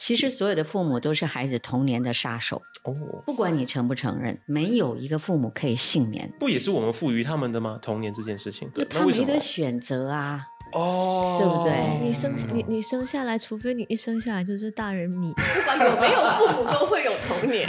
其实所有的父母都是孩子童年的杀手哦，不管你承不承认，没有一个父母可以幸免。不也是我们赋予他们的吗？童年这件事情，他没得选择啊，哦，对不对？你生你你生下来，除非你一生下来就是大人米，不管有没有父母，都会有童年。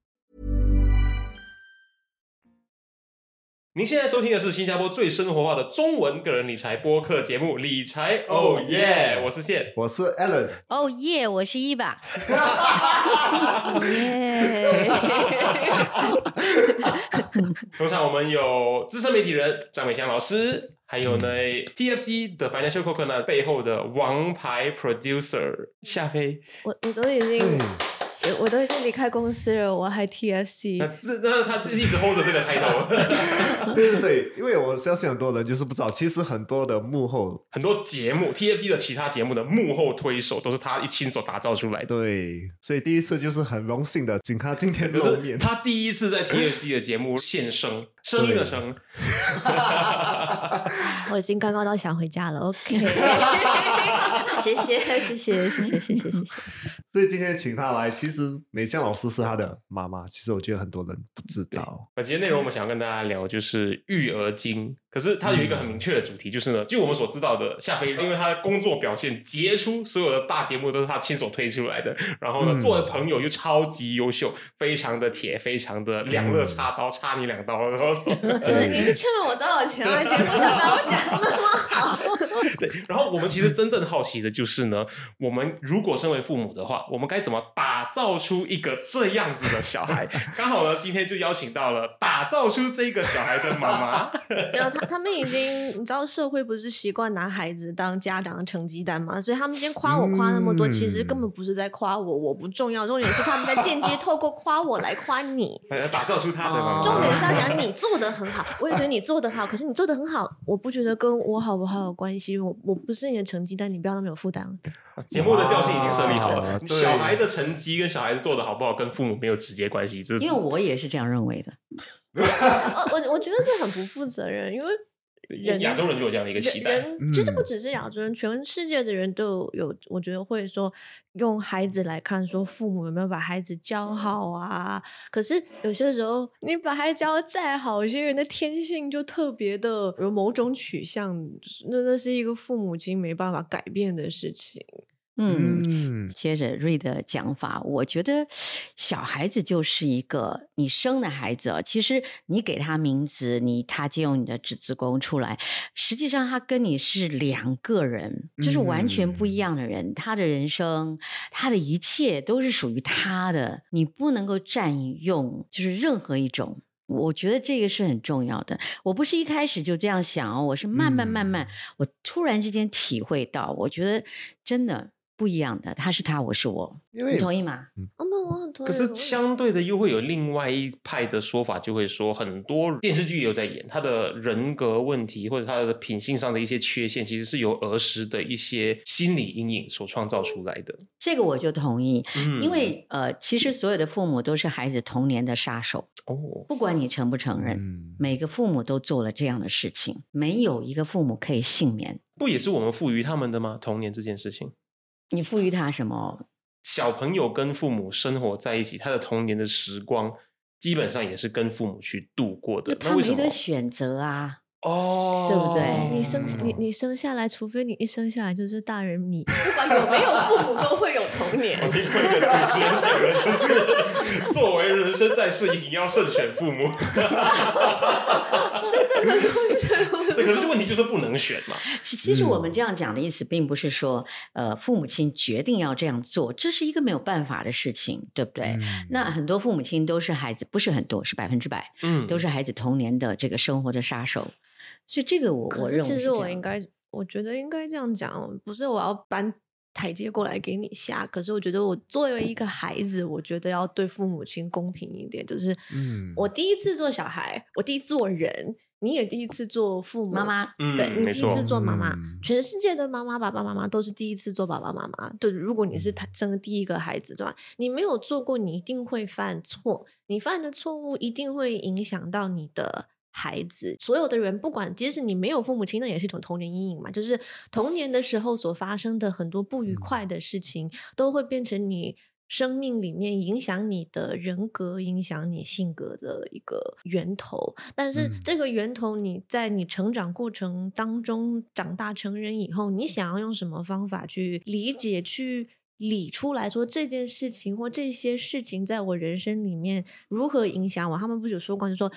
您现在收听的是新加坡最生活化的中文个人理财播客节目《理财哦耶》，我是谢，我是 Alan，哦耶，我是伊爸。通常我们有资深媒体人张美香老师，还有呢 TFC 的 Financial c o c o 呢背后的王牌 Producer 夏飞，我我都已经。我都已经离开公司了，我还 TFC。那这那他一直 hold 着这个 title。对对对，因为我相信很多人就是不知道，其实很多的幕后很多节目 TFC 的其他节目的幕后推手都是他一亲手打造出来的。对，所以第一次就是很荣幸的请他今天露面。他第一次在 TFC 的节目现身，声音的声。我已经刚刚都想回家了。OK，谢谢 谢谢谢谢谢谢谢谢。所以今天请他来，其实美香老师是他的妈妈。其实我觉得很多人不知道。那今天内容我们想要跟大家聊就是育儿经，可是他有一个很明确的主题，就是呢，就我们所知道的夏飞，因为他的工作表现杰出，所有的大节目都是他亲手推出来的。然后呢，做的朋友又超级优秀，非常的铁，非常的两肋插刀，插你两刀。然后 你是欠了我多少钱啊？节目上把我讲那么好。对，然后我们其实真正好奇的就是呢，我们如果身为父母的话。我们该怎么打造出一个这样子的小孩？刚好呢，今天就邀请到了打造出这个小孩的妈妈。他们已经你知道，社会不是习惯拿孩子当家长的成绩单吗？所以他们先夸我夸那么多，其实根本不是在夸我，我不重要。重点是他们在间接透过夸我来夸你，打造出他的妈妈。重点是要讲你做的很好，我也觉得你做的好。可是你做的很好，我不觉得跟我好不好有关系。我我不是你的成绩单，你不要那么有负担。节目的调性已经设立好了，小孩的成绩跟小孩子做的好不好跟父母没有直接关系。因为我也是这样认为的。我我觉得这很不负责任，因为。亚洲人就有这样的一个期待，其实不只是亚洲人，全世界的人都有。我觉得会说用孩子来看，说父母有没有把孩子教好啊？可是有些时候，你把孩子教的再好，有些人的天性就特别的有某种取向，那那是一个父母亲没办法改变的事情。嗯，接着瑞的讲法，我觉得小孩子就是一个你生的孩子哦。其实你给他名字，你他借用你的子子宫出来，实际上他跟你是两个人，就是完全不一样的人。他的人生，他的一切都是属于他的，你不能够占用，就是任何一种。我觉得这个是很重要的。我不是一开始就这样想哦，我是慢慢慢慢，我突然之间体会到，我觉得真的。不一样的，他是他，我是我，你同意吗？嗯，我很同意。可是相对的，又会有另外一派的说法，就会说很多电视剧也有在演他的人格问题，或者他的品性上的一些缺陷，其实是由儿时的一些心理阴影所创造出来的。这个我就同意，因为呃，其实所有的父母都是孩子童年的杀手哦，不管你承不承认，每个父母都做了这样的事情，没有一个父母可以幸免。不也是我们赋予他们的吗？童年这件事情。你赋予他什么？小朋友跟父母生活在一起，他的童年的时光基本上也是跟父母去度过的。他没得选择啊，哦，对不对？你生你你生下来，除非你一生下来就是大人你，不管有没有父母，都会有童年。我听过一个主持人讲的，就是作为人生在世，你要慎选父母。真的能够选？对，可是问题就是不能选嘛。其其实我嗯们这样讲的意思，并不是说，呃，父母亲决定要这样做，这是一个没有办法的事情，对不对？嗯那很多父母亲都是孩子，不是很多，是百分之百，嗯都是孩子童年的这个生活的杀手。所以这个我我认为其实我应该，我觉得应该这样讲，不是我要搬台阶过来给你下，可是我觉得我作为一个孩子，我觉得要对父母亲公平一点，就是，嗯我第一次做小孩，我第一次做人，你也第一次做父母妈。妈，嗯对你第一次做妈妈，嗯全世界的妈妈、爸爸妈妈都是第一次做爸爸妈妈。对，如果你是他生的第一个孩子，对吧？你没有做过，你一定会犯错，你犯的错误一定会影响到你的孩子。所有的人，不管即使你没有父母亲，那也是一种童年阴影嘛。就是童年的时候所发生的很多不愉快的事情，都会变成你。生命里面影响你的人格、影响你性格的一个源头，但是嗯这个源头，你在你成长过程当中长大成人以后，你想要用什么方法去理解、去理出来说这件事情或这些事情在我人生里面如何影响我？他们不是有说过，就说。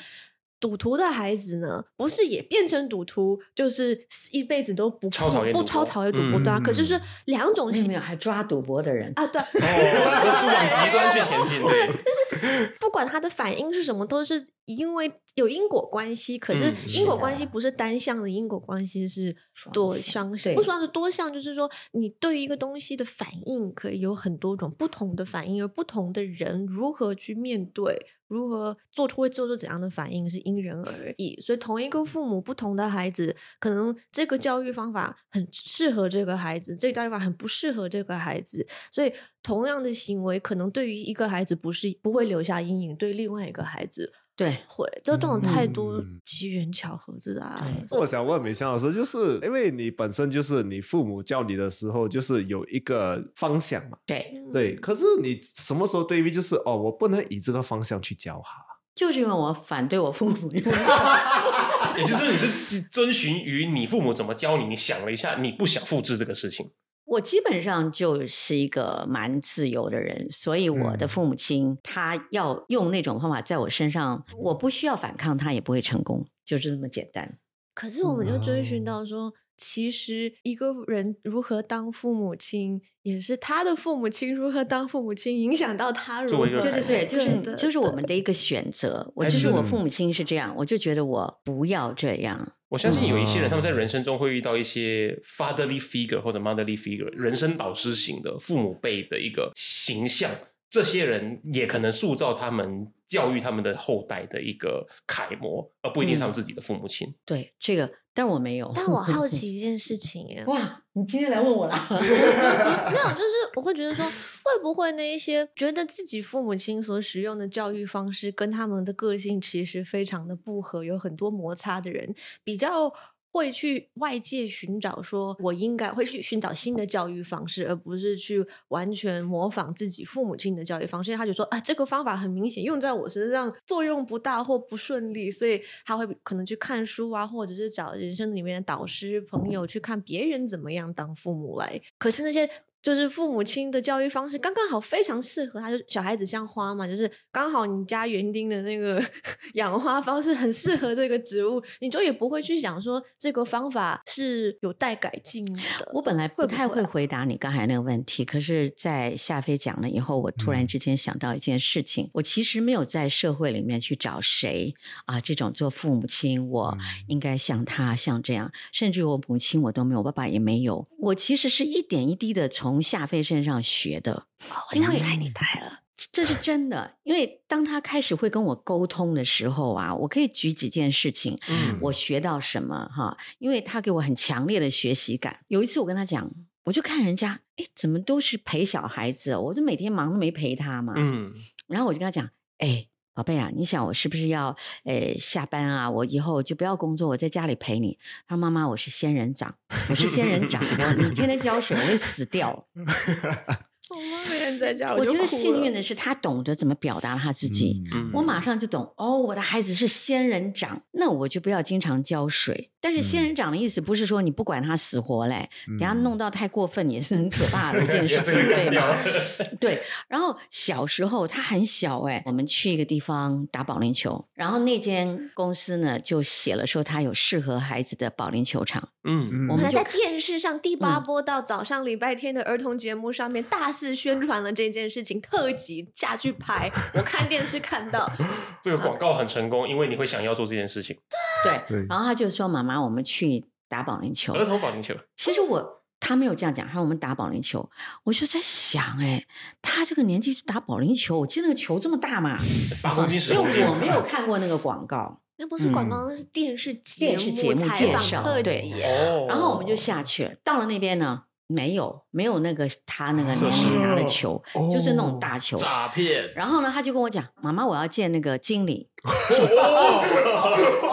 赌徒的孩子呢，不是也变成赌徒，就是一辈子都不超讨厌不超讨厌赌博的啊。可是是嗯两种性没有，还抓赌博的人，啊，对，哦，就往极端去前进，对，不管他的反应是什么，都是因为有因果关系。可是嗯因果关系不是单向的，因果关系是双多向向不双是多向，就是说你对于一个东西的反应可以有很多种不同的反应，而不同的人如何去面对。如何做出会做出怎样的反应是因人而 异，所以同一个父母不同的孩子，可能这个教育方法很适合这个孩子，这个教育方法很不适合这个孩子，所以同样的行为，可能对于一个孩子不是不会留下阴影，对另外一个孩子对，会。就这种太多嗯机缘巧合之啊对，我想问美香老师，就是因为你本身就是你父母教你的时候，就是有一个方向嘛，对，嗯对。可是你什么时候对于就是哦，我不能以这个方向去教他，就是因为我反对我父母，也就是你是遵循于你父母怎么教你，你想了一下，你不想复制这个事情，我基本上就是一个蛮自由的人，所以我的嗯父母亲他要用那种方法在我身上，我不需要反抗，他也不会成功，就是这么简单。可是我们就追寻哦到说，其实一个人如何当父母亲，也是他的父母亲如何当父母亲影响到他如何。对对对，就是就是我们的一个选择。我就是我父母亲是这样，我就觉得我不要这样。我相信有一些人，哦他们在人生中会遇到一些 fatherly figure 或者 motherly figure 人生导师型的父母辈的一个形象，这些人也可能塑造他们教育他们的后代的一个楷模，而不一定是他们自己的父母亲。对这个，但我没有。但我好奇 一件事情耶，哇，你今天来问我啦？没有，就是我会觉得说，会不会那一些觉得自己父母亲所使用的教育方式跟他们的个性其实非常的不合，有很多摩擦的人，比较会去外界寻找说，我应该会去寻找新的教育方式，而不是去完全模仿自己父母亲的教育方式。他就说啊，这个方法很明显用在我身上作用不大或不顺利，所以他会可能去看书啊，或者是找人生里面的导师朋友去看别人怎么样当父母来。可是那些就是父母亲的教育方式刚刚好非常适合他，就小孩子像花嘛，就是刚好你家园丁的那个 养花方式很适合这个植物，你就也不会去想说这个方法是有待改进的。我本来不太会回答你刚才那个问题，可是，在夏飞讲了以后，我突然嗯。之间想到一件事情：我其实没有在社会里面去找谁啊，这种做父母亲，我嗯。应该像他像这样，甚至我母亲我都没有，我爸爸也没有，我其实是一点一滴的从夏飞身上学的。我想拆你台了。这是真的，因为当他开始会跟我沟通的时候啊，我可以举几件事情，嗯我学到什么哈，因为他给我很强烈的学习感。有一次我跟他讲，我就看人家，哎，怎么都是陪小孩子哦，我就每天忙都没陪他嘛。嗯，然后我就跟他讲，哎，宝贝啊，你想我是不是要，呃，下班啊，我以后就不要工作，我在家里陪你。他说妈妈，我是仙人掌，我是仙人掌，我你天天浇水，我会死掉。好吗？没人在家，我觉得幸运的是，他懂得怎么表达他自己。嗯我马上就懂哦，我的孩子是仙人掌，那我就不要经常浇水。但是仙人掌的意思不是说你不管他死活嘞，等下弄到太过分也是很可怕的一件 事情，对吗？对。然后小时候他很小哎、我们去一个地方打保龄球，然后那间公司呢就写了说他有适合孩子的保龄球场，嗯，嗯我们在电视上第八嗯波到早上礼拜天的儿童节目上面大肆宣传了这件事情，特辑下去拍。我看电视看到，这个广告很成功，因为你会想要做这件事情。对。对然后他就说：“妈妈，我们去打保龄球。”儿童保龄球，其实我他没有这样讲，他说我们打保龄球，我就在想，哎，他这个年纪去打保龄球，我记得那个球这么大嘛，八公斤、十因公斤为，我没有看过那个广告，那不是广告，那是电视节电视节目采访介绍特对然后我们就下去了，到了那边呢。没有，没有那个他那个年龄拿的球，就是那种哦大球。诈骗。然后呢，他就跟我讲：“妈妈，我要见那个经理那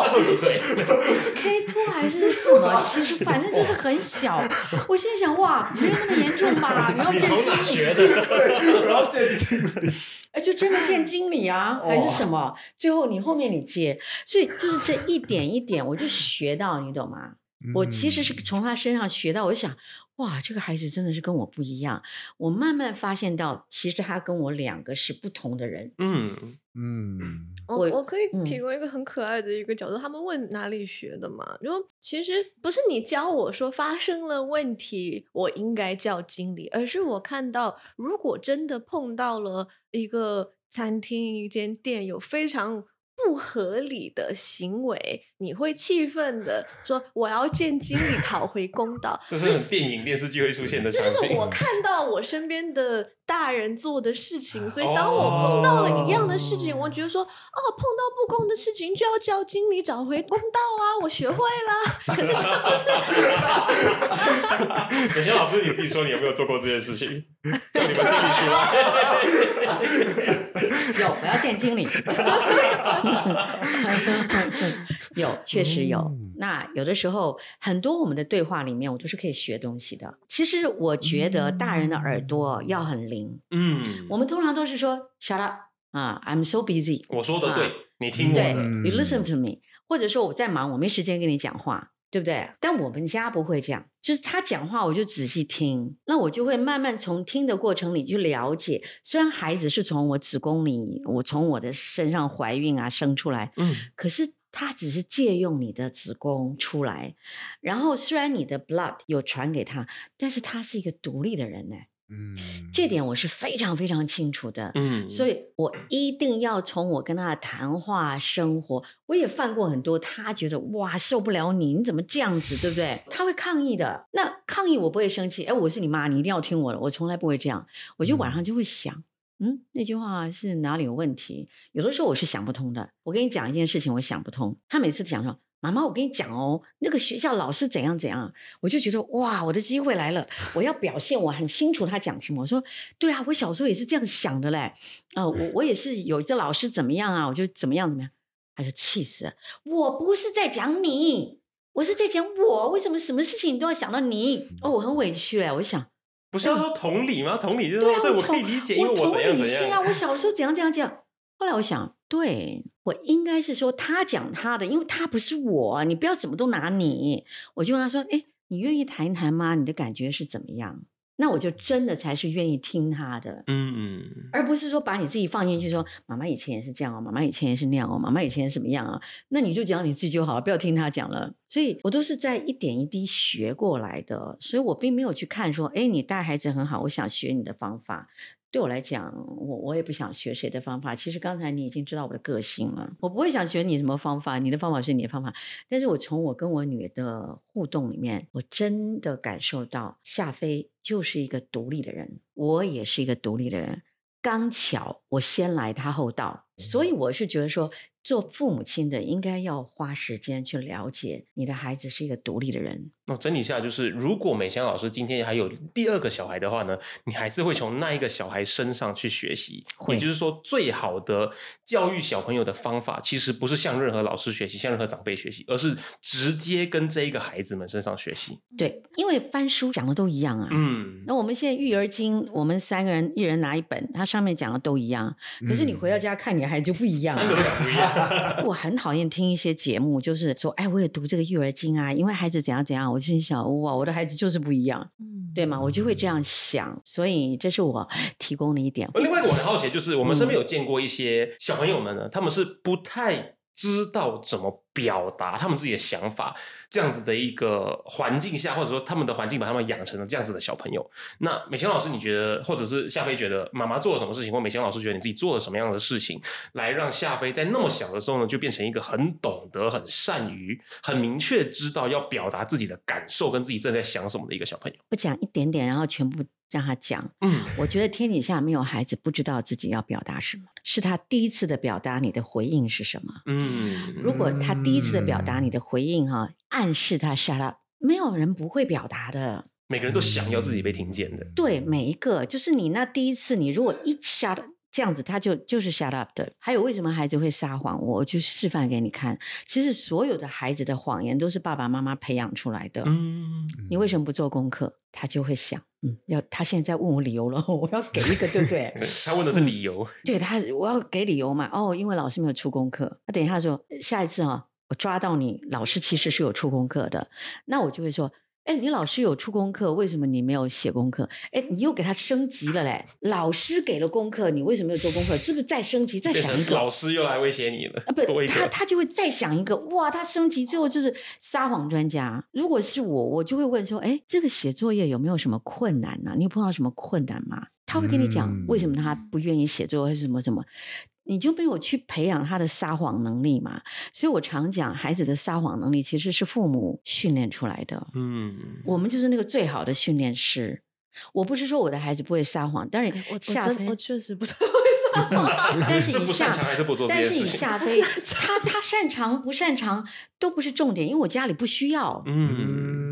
时候几岁？还是什么？其实反正就是很小。我心想：哇，没有那么严重吧？你要见经理？然后见经理，哎，就真的见经理啊，还是什么？最后你后面你接，所以就是这一点一点，我就学到，你懂吗？我其实是从他身上学到，我就想，哇，这个孩子真的是跟我不一样。我慢慢发现到，其实他跟我两个是不同的人。嗯，嗯，我我我可以嗯提供一个很可爱的一个角度，他们问哪里学的嘛？就其实不是你教我说发生了问题，我应该叫经理，而是我看到如果真的碰到了一个餐厅、一间店有非常不合理的行为，你会气愤的说我要见经理讨回公道。这是很电影、电视剧会出现的 场景。这就是我看到我身边的大人做的事情，所以当我碰到了一样的事情，我觉得说，哦，碰到不公的事情就要叫经理找回公道啊，我学会啦。可是这不是，美贤老师，你自己说你有没有做过这件事情？叫你们经理出来。有，我要见经理。有，确实有。嗯那有的时候，很多我们的对话里面，我都是可以学东西的。其实我觉得大人的耳朵要很灵。嗯，我们通常都是说 “shut up” 啊，“I'm so busy”。我说的对，你听我对的。，you listen to me，或者说我在忙，我没时间跟你讲话，对不对？但我们家不会这样，就是他讲话我就仔细听，那我就会慢慢从听的过程里去了解。虽然孩子是从我子宫里，我从我的身上怀孕啊生出来，嗯，可是他只是借用你的子宫出来，然后虽然你的 blood 有传给他，但是他是一个独立的人呢。嗯，这点我是非常非常清楚的。嗯，所以我一定要从我跟他的谈话、生活，我也犯过很多，他觉得哇受不了你，你怎么这样子，对不对？他会抗议的。那抗议我不会生气，哎，我是你妈，你一定要听我的，我从来不会这样。我就晚上就会想，嗯，嗯那句话是哪里有问题？有的时候我是想不通的。我跟你讲一件事情，我想不通。他每次讲说。妈妈，我跟你讲哦，那个学校老师怎样怎样，我就觉得哇，我的机会来了，我要表现我很清楚他讲什么。我说，对啊，我小时候也是这样想的嘞。啊、我我也是有一个老师怎么样啊，我就怎么样怎么样，他就气死了。我不是在讲你，我是在讲我，为什么什么事情都要想到你？哦，我很委屈嘞，我想，不是要说同理吗？同理就是对啊，说，对我同可以理解，因为我同怎样怎理心啊，样。我小时候怎样怎样怎样。后来我想，对我应该是说他讲他的，因为他不是我，你不要什么都拿你。我就问他说：“哎，你愿意谈一谈吗？你的感觉是怎么样？”那我就真的才是愿意听他的。嗯，而不是说把你自己放进去说，妈妈以前也是这样哦，妈妈以前也是那样哦，妈妈以前是怎么样啊？那你就讲你自己就好了，不要听他讲了。所以我都是在一点一滴学过来的，所以我并没有去看说，哎，你带孩子很好，我想学你的方法。对我来讲，我我也不想学谁的方法。其实刚才你已经知道我的个性了，我不会想学你什么方法，你的方法是你的方法。但是我从我跟我女儿的互动里面，我真的感受到夏飞就是一个独立的人，我也是一个独立的人。刚巧我先来，他后到。所以我是觉得说，做父母亲的应该要花时间去了解你的孩子是一个独立的人。哦，整理一下，就是如果美香老师今天还有第二个小孩的话呢，你还是会从那一个小孩身上去学习。会也就是说，最好的教育小朋友的方法，其实不是向任何老师学习，向任何长辈学习，而是直接跟这一个孩子们身上学习。对，因为翻书讲的都一样啊。嗯，那我们现在育儿经，我们三个人一人拿一本，它上面讲的都一样。可是你回到家看，你还就不一样、三个讲不一样。我很讨厌听一些节目，就是说，哎，我也读这个育儿经啊，因为孩子怎样怎样，我就心想，哇，我的孩子就是不一样，嗯，对吗？我就会这样想，所以这是我提供的一点。另外一个我很好奇，就是我们身边嗯有见过一些小朋友们呢，他们是不太知道怎么表达他们自己的想法，这样子的一个环境下，或者说他们的环境把他们养成了这样子的小朋友。那美香老师，你觉得，或者是夏飞觉得妈妈做了什么事情，或美香老师觉得你自己做了什么样的事情，来让夏飞在那么小的时候呢，就变成一个很懂得、很善于、很明确知道要表达自己的感受跟自己正在想什么的一个小朋友？不讲一点点，然后全部让他讲。嗯，我觉得天底下没有孩子不知道自己要表达什么，是他第一次的表达，你的回应是什么？嗯，如果他第一次的表达，你的回应哈、暗示他 shut up，没有人不会表达的。每个人都想要自己被听见的。对，每一个就是你那第一次，你如果一 shut up，这样子，他就就是 shut up 的。还有为什么孩子会撒谎？我就示范给你看。其实所有的孩子的谎言都是爸爸妈妈培养出来的。嗯，你为什么不做功课？他就会想，嗯，要他现在在问我理由了，我要给一个，对不对？对他问的是理由。对他，我要给理由嘛。哦，因为老师没有出功课。那等一下说，下一次哈、我抓到你，老师其实是有出功课的。那我就会说，哎，你老师有出功课，为什么你没有写功课？哎，你又给他升级了嘞。老师给了功课，你为什么没有做功课？是不是再升级，再想一个？老师又来威胁你了，啊，不。他他就会再想一个，哇，他升级之后就是撒谎专家。如果是我，我就会问说，哎，这个写作业有没有什么困难呢、你有碰到什么困难吗？他会跟你讲为什么他不愿意写作业，是什么什么。你就没有去培养他的撒谎能力嘛？所以我常讲，孩子的撒谎能力其实是父母训练出来的。嗯，我们就是那个最好的训练师。我不是说我的孩子不会撒谎，当然哎我我夏飞确实不太会撒 谎。但是是你夏不擅长还是不做这但是你件事情夏 飞，他他擅长不擅长都不是重点，因为我家里不需要，嗯，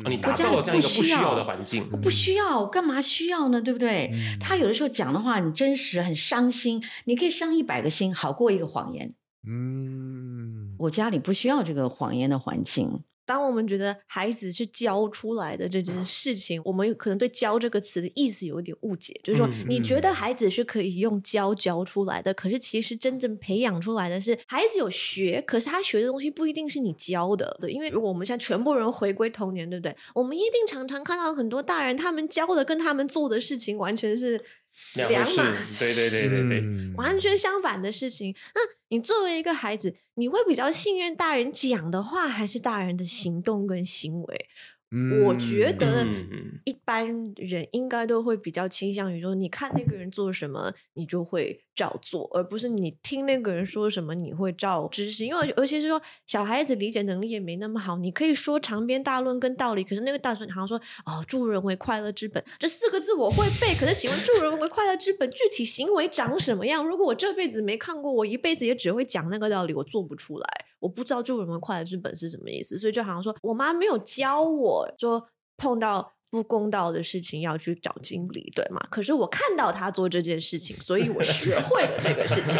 嗯哦你打造了这样一个不需要的环境，我不需要，我干嘛需要呢？对不对？嗯他有的时候讲的话很真实，很伤心，你可以伤一百个心，好过一个谎言。嗯，我家里不需要这个谎言的环境。当我们觉得孩子是教出来的这件事情，我们可能对“教”这个词的意思有一点误解，就是说嗯你觉得孩子是可以用教教出来的，可是其实真正培养出来的是孩子有学，可是他学的东西不一定是你教的。对，因为如果我们现在全部人回归童年，对不对？我们一定常常看到很多大人他们教的跟他们做的事情完全是两码事对对对对对，嗯完全相反的事情。那你作为一个孩子，你会比较信任大人讲的话，还是大人的行动跟行为？我觉得嗯一般人应该都会比较倾向于说，你看那个人做什么，你就会照做，而不是你听那个人说什么，你会照执行。因为尤其是说小孩子理解能力也没那么好，你可以说长篇大论跟道理，可是那个大论好像说哦，助人为快乐之本这四个字我会背，可是请问助人为快乐之本具体行为长什么样？如果我这辈子没看过，我一辈子也只会讲那个道理，我做不出来，我不知道助人为快乐之本是什么意思，所以就好像说我妈没有教我说碰到。不公道的事情要去找经理，对吗？可是我看到他做这件事情，所以我学会了这个事情。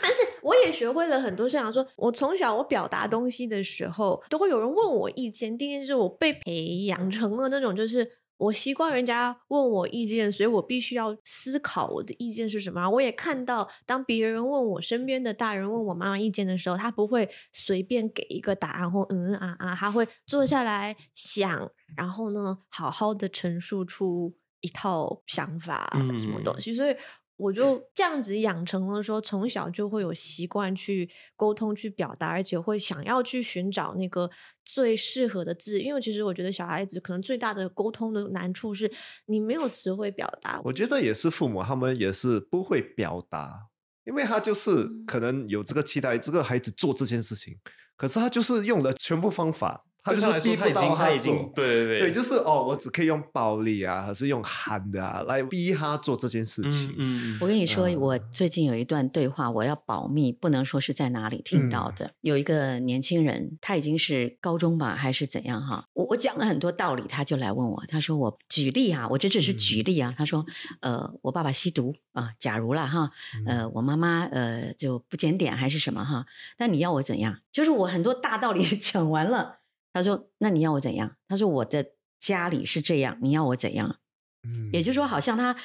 但是我也学会了很多事情。说，我从小我表达东西的时候，都会有人问我意见。第一就是我被培养成了那种，就是我习惯人家问我意见，所以我必须要思考我的意见是什么。我也看到，当别人问我身边的大人问我妈妈意见的时候，他不会随便给一个答案或嗯嗯啊啊，他会坐下来想，然后呢，好好的陈述出一套想法，什么东西。所以我就这样子养成了说，从小就会有习惯去沟通、去表达，而且会想要去寻找那个最适合的字。因为其实我觉得小孩子可能最大的沟通的难处是你没有词汇表达。我觉得也是父母他们也是不会表达，因为他就是嗯可能有这个期待，这个孩子做这件事情，可是他就是用了全部方法，他就是逼不到他已经他已做经对对对对，就是哦，我只可以用暴力啊，还是用喊的啊来逼他做这件事情。嗯嗯我跟你说，嗯我最近有一段对话，我要保密，不能说是在哪里听到的。有一个年轻人，他已经是高中吧，还是怎样哈？我我讲了很多道理，他就来问我，他说我举例啊，我这只是举例啊。他说，呃，我爸爸吸毒啊，假如啦哈，呃，我妈妈呃就不检点还是什么哈，但你要我怎样？就是我很多大道理 讲完了，他说，那你要我怎样？他说我的家里是这样，你要我怎样？嗯也就是说，好像他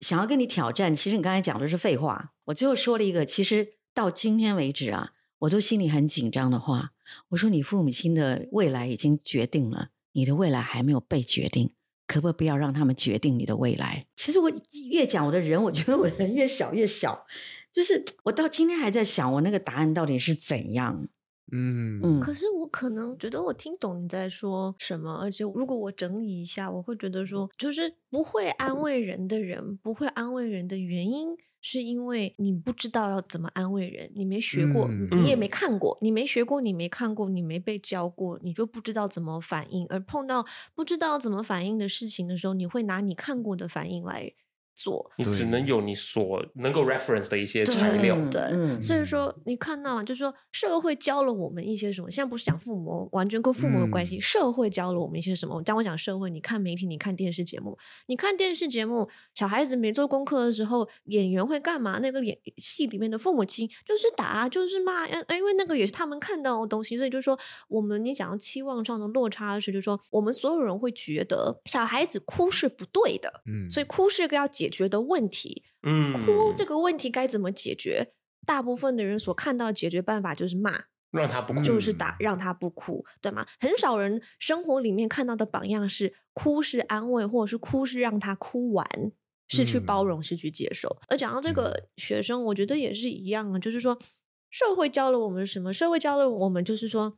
想要跟你挑战，其实你刚才讲的是废话。我最后说了一个，其实到今天为止啊，我都心里很紧张的话。我说，你父母亲的未来已经决定了，你的未来还没有被决定，可不可以不要让他们决定你的未来？其实我越讲我的人，我觉得我人越小越小，就是我到今天还在想，我那个答案到底是怎样？嗯。嗯，可是我可能觉得我听懂你在说什么，而且如果我整理一下，我会觉得说，就是不会安慰人的人，不会安慰人的原因，是因为你不知道要怎么安慰人，你没学过，嗯你也没。看过，你没学过，你没看过，你没被教过，你就不知道怎么反应，而碰到不知道怎么反应的事情的时候，你会拿你看过的反应来做，你只能有你所能够 reference 的一些材料。嗯对，嗯所以说你看到吗？就是说社会教了我们一些什么？现在不是讲父母，完全跟父母有关系。嗯社会教了我们一些什么？当我讲社会，你看媒体，你看电视节目，你看电视节目，小孩子没做功课的时候，演员会干嘛？那个演戏里面的父母亲就是打，就是骂，呃，因为那个也是他们看到的东西，所以就是说，我们你讲到期望上的落差是，就是说，我们所有人会觉得小孩子哭是不对的，嗯所以哭是个要解决的问题。嗯，哭这个问题该怎么解决？大部分的人所看到的解决办法就是骂，让他不哭，就是打，让他不哭，对吗？很少人生活里面看到的榜样是哭是安慰，或者是哭是让他哭完，是去包容，是去接受。而讲到这个学生，我觉得也是一样啊，就是说社会教了我们什么？社会教了我们就是说，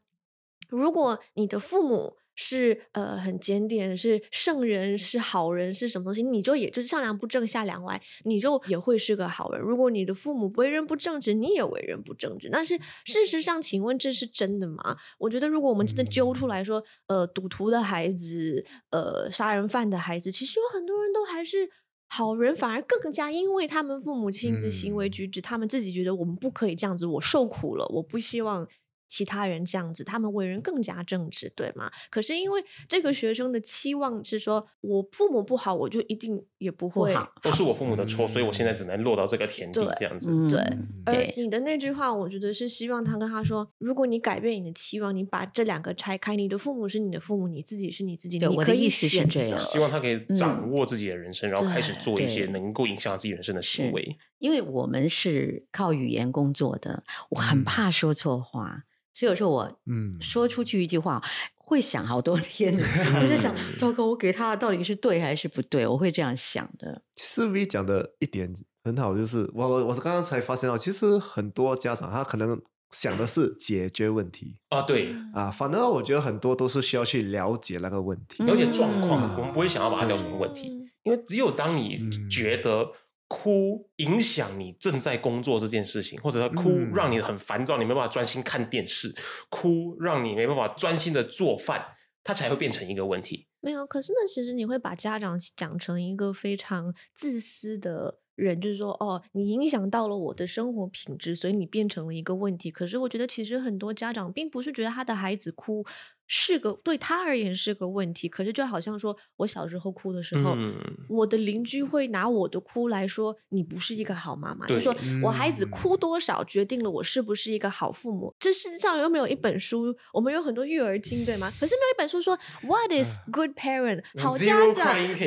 如果你的父母。是呃很检点，是圣人，是好人，是什么东西？你就也就是上梁不正下梁歪，你就也会是个好人。如果你的父母为人不正直，你也为人不正直。但是事实上，请问这是真的吗？我觉得，如果我们真的揪出来说，呃，赌徒的孩子，呃，杀人犯的孩子，其实有很多人都还是。好人反而更加，因为他们父母亲的行为举止，他们自己觉得我们不可以这样子，我受苦了，我不希望其他人这样子，他们为人更加正直，对吗？可是因为这个学生的期望是说，我父母不好，我就一定也不会好都是我父母的错，所以我现在只能落到这个田地这样子。嗯对而，你的那句话，我觉得是希望他跟他说，如果你改变你的期望，你把这两个拆开，你的父母是你的父母，你自己是你自己，对你可以选这样择希望他可以掌握自己的人生，然后开始做一些能够影响自己人生的行为。因为我们是靠语言工作的，我很嗯怕说错话，所以有时候我嗯说出去一句话会想好多天，我就想，糟糕，我给他的到底是对还是不对？我会这样想的。其实 V 讲的一点很好，就是我我我刚刚才发现到，其实很多家长他可能想的是解决问题啊，对，啊，反而我觉得很多都是需要去了解那个问题。了解状况，嗯我们不会想要把它叫什么问题，嗯因为只有当你嗯觉得哭影响你正在工作这件事情，或者他哭嗯让你很烦躁，你没办法专心看电视，哭让你没办法专心的做饭，它才会变成一个问题。没有，可是呢，其实你会把家长讲成一个非常自私的人，就是说，哦，你影响到了我的生活品质，所以你变成了一个问题。可是我觉得，其实很多家长并不是觉得他的孩子哭是个对他而言是个问题，可是就好像说我小时候哭的时候，嗯我的邻居会拿我的哭来说你不是一个好妈妈，就说我孩子嗯哭多少决定了我是不是一个好父母。这世界上有没有一本书？我们有很多育儿经，对吗？可是没有一本书说 What is good parent 好家长。你的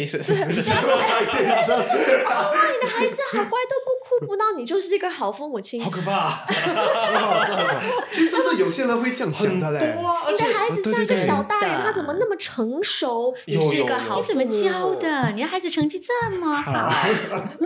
孩子好乖，都不哭不到，你就是一个好父母亲。好可怕，其实是有些人会这样讲的嘞。你的孩子像一个小大人，他怎么那么成熟？你是一个好父母。你怎么教的？你的孩子成绩这么好？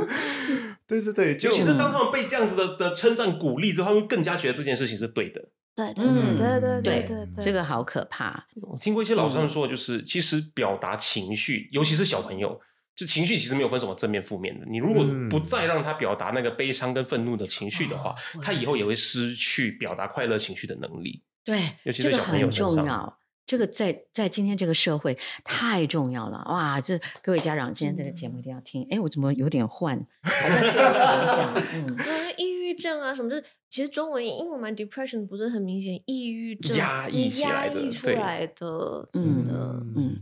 对对对，就其实当他们被这样子的的称赞鼓励之后，他们更加觉得这件事情是对的。对对嗯对对对对对对，这个好可怕。我听过一些老师们说，就是、其实表达情绪，尤其是小朋友，就情绪其实没有分什么正面负面的。你如果嗯不再让他表达那个悲伤跟愤怒的情绪的话，哦他以后也会失去表达快乐情绪的能力。对，尤其这个是小朋友很身上重要。这个在在今天这个社会太重要了哇！这各位家长今天这个节目一定要听。哎，我怎么有点换？好像是这样嗯，抑郁症啊什么，就是其实中文英文嘛 depression 不是很明显，抑郁症压抑起来的压抑出对来的，嗯。嗯，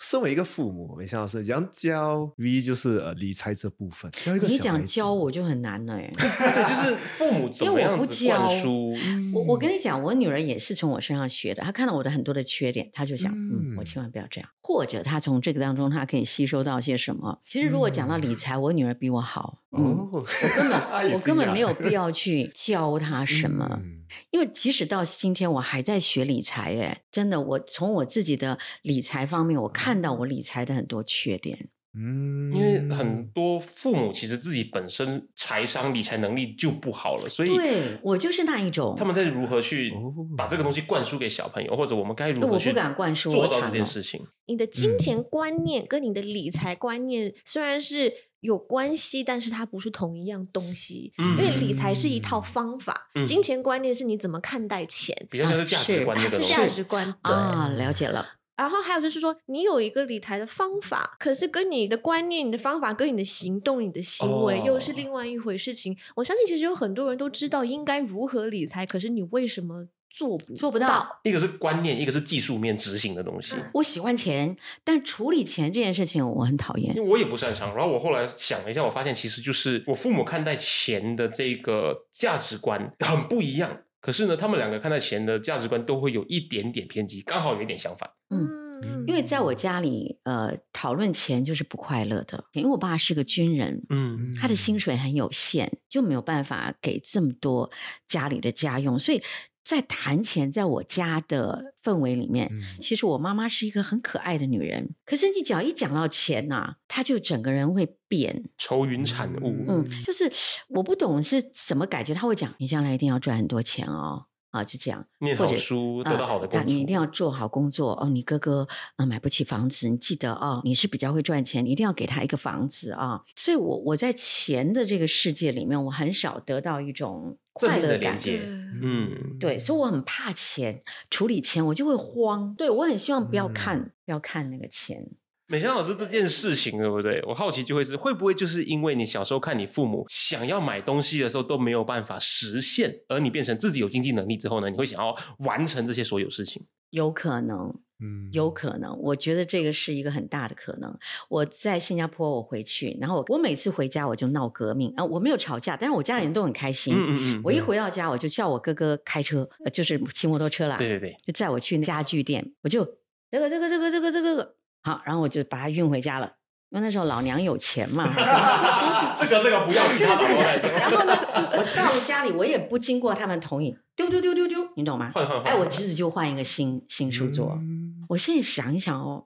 身为一个父母，梅香老师，讲教 V 就是呃理财这部分，教一个你讲教我就很难了哎。对，就是父母 怎么样子灌输，我我跟你讲，我女儿也是从我身上学的。她看到我的很多的缺点，她就想，嗯，嗯我千万不要这样。或者她从这个当中，她可以吸收到些什么。其实如果讲到理财，我女儿比我好，嗯，哦，我根本 我根本没有必要要去教她什么。嗯因为即使到今天，我还在学理财，哎，真的，我从我自己的理财方面，我看到我理财的很多缺点。嗯因为很多父母其实自己本身财商理财能力就不好了，所以对我就是那一种，他们在如何去哦把这个东西灌输给小朋友，或者我们该如对我不何去敢灌输做到这件事情。你的金钱观念跟你的理财观念虽然是有关系，但是它不是同一样东西。嗯因为理财是一套方法，嗯金钱观念是你怎么看待钱，比较像是价值观念的是东西。价值观。对。啊，了解了。然后还有就是说，你有一个理财的方法，可是跟你的观念、你的方法跟你的行动、你的行为哦又是另外一回事情。我相信其实有很多人都知道应该如何理财，可是你为什么做不做不到一个是观念，一个是技术面执行的东西。我喜欢钱，但处理钱这件事情我很讨厌因为。我也不擅长，然后我后来想了一下，我发现其实就是我父母看待钱的这个价值观很不一样。可是呢，他们两个看待钱的价值观都会有一点点偏激，刚好有一点相反。嗯，因为在我家里，呃，讨论钱就是不快乐的。因为我爸是个军人，嗯他的薪水很有限，就没有办法给这么多家里的家用，所以在谈钱，在我家的氛围里面，嗯其实我妈妈是一个很可爱的女人。可是你只要一讲到钱呐、她就整个人会变。愁云惨雾。嗯，就是我不懂是什么感觉，她会讲你将来一定要赚很多钱哦。啊，就这样，念好书，得到好的呃工作，你一定要做好工作哦。你哥哥呃买不起房子，你记得哦，你是比较会赚钱，你一定要给他一个房子啊。所以我我在钱的这个世界里面，我很少得到一种快乐感。连接。嗯，对，所以我很怕钱，处理钱我就会慌。对我很希望不要嗯看，不要看那个钱。美香老师这件事情，对不对？我好奇就会是会不会就是因为你小时候看你父母想要买东西的时候都没有办法实现，而你变成自己有经济能力之后呢，你会想要完成这些所有事情？有可能，嗯有可能，我觉得这个是一个很大的可能。我在新加坡，我回去，然后我我每次回家我就闹革命啊，我没有吵架，但是我家里人都很开心。嗯嗯嗯我一回到家，我就叫我哥哥开车，呃就是骑摩托车啦，对对对，就载我去家具店，我就这个这个这个这个这个这个好，然后我就把它运回家了。因为那时候老娘有钱嘛，这个这个不要其他。然后呢，我到了家里，我也不经过他们同意，丢丢丢丢丢，你懂吗？换换换哎，我侄子就换一个新新书桌。嗯我现在想一想哦，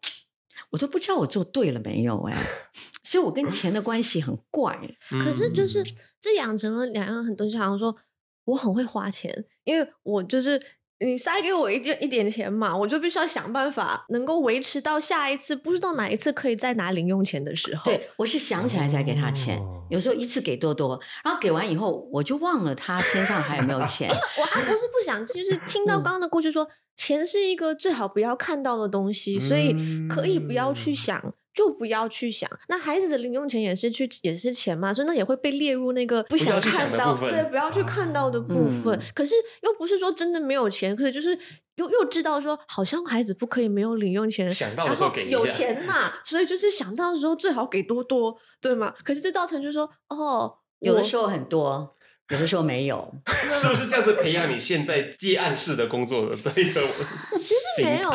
我都不知道我做对了没有哎，所以我跟钱的关系很怪。可是就是嗯这养成了两样很多，就好像说我很会花钱，因为我就是。你塞给我一点一点钱嘛，我就必须要想办法能够维持到下一次，不知道哪一次可以再拿零用钱的时候。对，我是想起来才给他钱，哦有时候一次给多多，然后给完以后我就忘了他身上还有没有钱。我还不是不想，就是听到嗯刚刚的故事说，钱是一个最好不要看到的东西，所以可以不要去嗯想就不要去想。那孩子的零用钱也是去也是钱嘛，所以那也会被列入那个不想看到，的部分对，不要去看到的部分。嗯可是又不是说真的没有钱，可是就是又又知道说，好像孩子不可以没有零用钱，想到的然后时候给一有钱嘛，所以就是想到的时候最好给多多，对吗？可是就造成就是说，哦，有的时候很多，有的时候没有。是不是这样子培养你现在接案式的工作的一个 其实没有，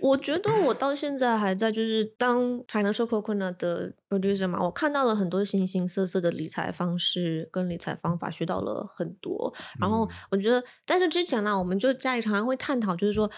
我觉得我到现在还在就是当 financial coconut 的 producer 嘛，我看到了很多形形色色的理财方式跟理财方法，学到了很多。然后我觉得在这之前呢，我们就在常常会探讨，就是说。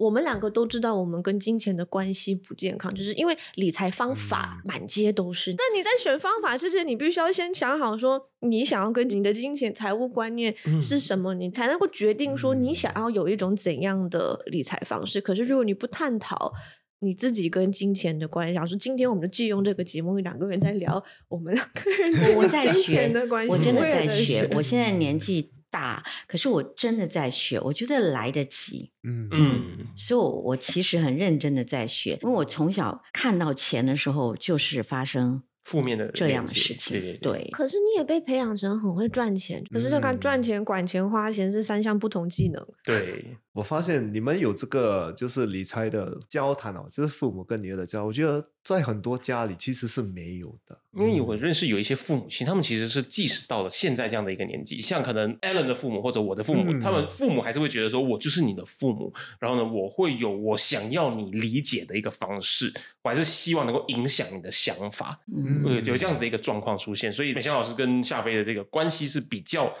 我们两个都知道，我们跟金钱的关系不健康，就是因为理财方法满街都是。但你在选方法之前，你必须要先想好，说你想要跟你的金钱财务观念是什么，你才能够决定说你想要有一种怎样的理财方式。可是如果你不探讨你自己跟金钱的关系，想说今天我们就借用这个节目，两个人在聊我们两个人跟我在金学的关系，我真的在学学。。我现在年纪大，可是我真的在学，我觉得来得及。嗯嗯，所以我，我其实很认真的在学，因为我从小看到钱的时候，就是发生负面的这样的事情。对对对，可是你也被培养成很会赚钱，可是就看嗯赚钱、管钱、花钱是三项不同技能。对，我发现你们有这个就是理财的交谈哦，就是父母跟女儿的交，我觉得在很多家里其实是没有的。因为我认识有一些父母亲，他们其实是即使到了现在这样的一个年纪，像可能 Alan 的父母或者我的父母，嗯他们父母还是会觉得说，我就是你的父母，然后呢，我会有我想要你理解的一个方式，我还是希望能够影响你的想法，嗯，对，有这样子的一个状况出现，所以美香老师跟夏飞的这个关系是比较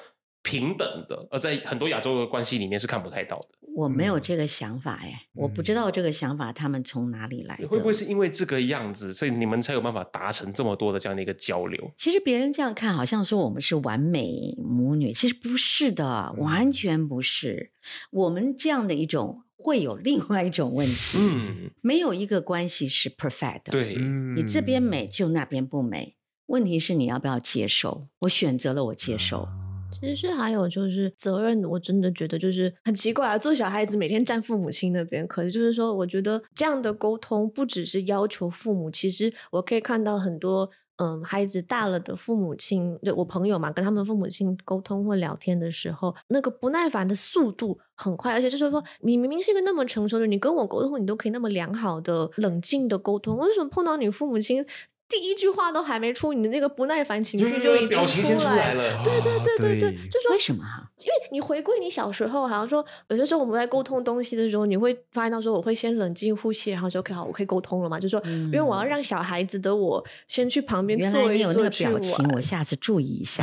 平等的，而在很多亚洲的关系里面是看不太到的。我没有这个想法哎，我不知道这个想法他们从哪里来的。会不会是因为这个样子，所以你们才有办法达成这么多的这样的一个交流？其实别人这样看，好像说我们是完美母女，其实不是的，完全不是。我们这样的一种会有另外一种问题，嗯，没有一个关系是 perfect 的。，对，嗯你这边美就那边不美，问题是你要不要接受？我选择了，我接受。其实还有就是责任，我真的觉得就是很奇怪啊。做小孩子每天站父母亲那边，可是就是说，我觉得这样的沟通不只是要求父母，其实我可以看到很多。嗯，孩子大了的父母亲，就我朋友嘛，跟他们父母亲沟通或聊天的时候，那个不耐烦的速度很快，而且就是说，你明明是一个那么成熟的，你跟我沟通，你都可以那么良好的、冷静的沟通，为什么碰到你父母亲，第一句话都还没出，你的那个不耐烦情绪就已经表情先出来来了。对对对对对，对就说为什么哈？因为你回归你小时候，好像说有些时候我们在沟通东西的时候，你会发现到说我会先冷静呼吸，然后说 OK 好，我可以沟通了嘛？就说、因为我要让小孩子的我先去旁边坐一你有那个坐去玩。表情，我下次注意一下。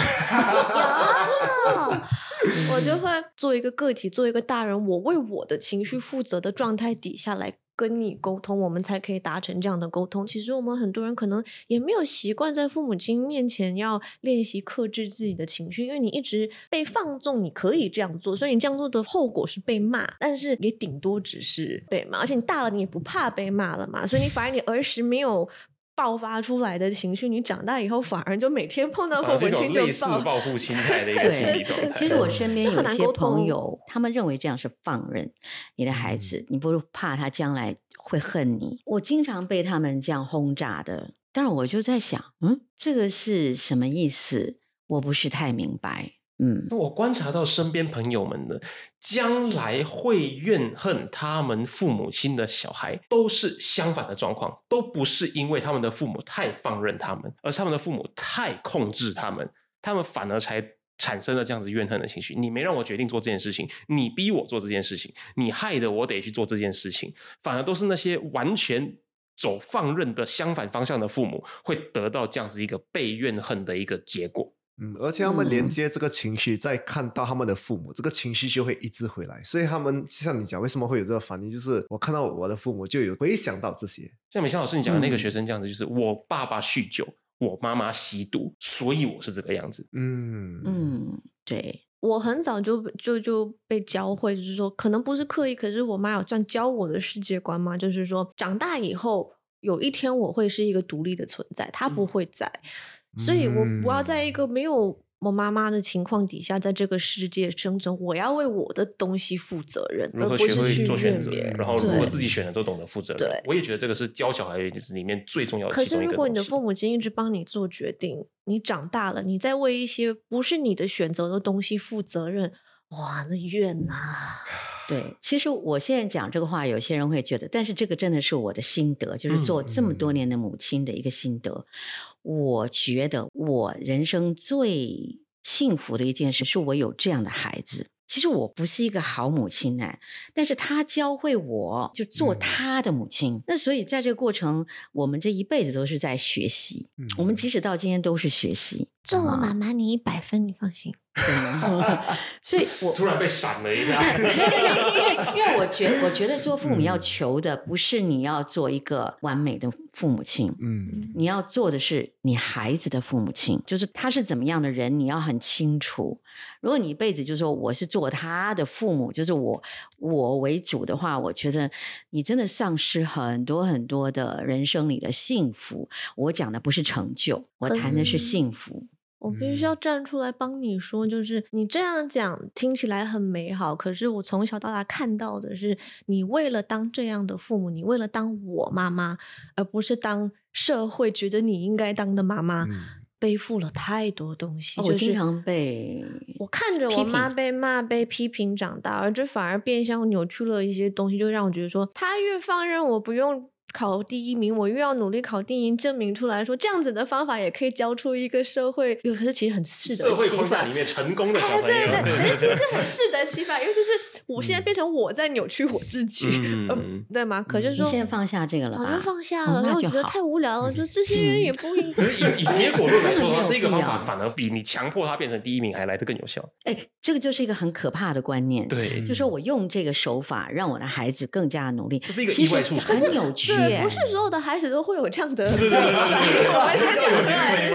有，我就会做一个个体，做一个大人，我为我的情绪负责的状态底下来跟你沟通，我们才可以达成这样的沟通。其实我们很多人可能也没有习惯在父母亲面前要练习克制自己的情绪，因为你一直被放纵，你可以这样做，所以你这样做的后果是被骂，但是也顶多只是被骂，而且你大了你也不怕被骂了嘛，所以你反而你儿时没有。爆发出来的情绪，你长大以后反而就每天碰到父母亲就爆，报复心态的一个心理状态。其实我身边这有一些朋友，他们认为这样是放任你的孩子，你不是怕他将来会恨你。我经常被他们这样轰炸的，但是我就在想，嗯，这个是什么意思？我不是太明白。嗯，我观察到身边朋友们呢，将来会怨恨他们父母亲的小孩，都是相反的状况，都不是因为他们的父母太放任他们，而是他们的父母太控制他们，他们反而才产生了这样子怨恨的情绪。你没让我决定做这件事情，你逼我做这件事情，你害得我得去做这件事情，反而都是那些完全。走放任的相反方向的父母，会得到这样子一个被怨恨的一个结果。嗯，而且他们连嗯接这个情绪，再看到他们的父母，这个情绪就会一直回来。所以他们像你讲，为什么会有这个反应？就是我看到我的父母就有回想到这些。像美香老师你讲的那个嗯学生这样子，就是我爸爸酗酒，我妈妈吸毒，所以我是这个样子。嗯嗯，对，我很早就就就被教会，就是说可能不是刻意，可是我妈有这样教我的世界观嘛，就是说长大以后有一天我会是一个独立的存在，她不会在，所以我不要在一个没有我妈妈的情况底下，在这个世界生存，我要为我的东西负责任，如何而不是学会去做选择怨，然后如果自己选的都懂得负责任。对我也觉得这个是教小孩里面最重要的可是如果你的父母亲一直帮你做决定，你长大了，你在为一些不是你的选择的东西负责任，哇，那怨呐、对，其实我现在讲这个话，有些人会觉得，但是这个真的是我的心得，就是做这么多年的母亲的一个心得。我觉得我人生最幸福的一件事，是我有这样的孩子。其实我不是一个好母亲哎，但是他教会我就做嗯他的母亲。那所以在这个过程，我们这一辈子都是在学习。嗯我们即使到今天都是学习。这我啊妈妈你一百分，你放心。所以我突然被闪了一下，因为因为我觉我觉得做父母要嗯求的不是你要做一个完美的父母亲，嗯你要做的是你孩子的父母亲，就是他是怎么样的人，你要很清楚。如果你一辈子就说我是做他的父母，就是我我为主的话，我觉得你真的丧失很多很多的人生里的幸福。我讲的不是成就，我可谈的是是幸福。我必须要站出来帮你说，就是你这样讲听起来很美好，可是我从小到大看到的是，你为了当这样的父母，你为了当我妈妈，而不是当社会觉得你应该当的妈妈，嗯背负了太多东西。就是哦我经常被我看着我妈被骂、被批评长大，而这反而变相扭曲了一些东西，就让我觉得说，他越放任我不用考第一名，我又要努力考第一名，证明出来说这样子的方法也可以教出一个社会，可是其实很适得社会其反框架里。面成功的小哎，朋友，对对，可 是其实很适得其反，尤其是我现在变成我在扭曲我自己，嗯呃对吗？可是说现在放下这个了吧？早就放下哦了，然后我觉得太无聊了，就这些人也不应可是以以结果论来说这个方法 反而比你强迫他变成第一名还来得更有效。哎，这个就是一个很可怕的观念。对就是我用这个手法让我的孩子更加努力，这是一个其实很扭曲对，不是所有的孩子都会有这样的。我们先讲出来，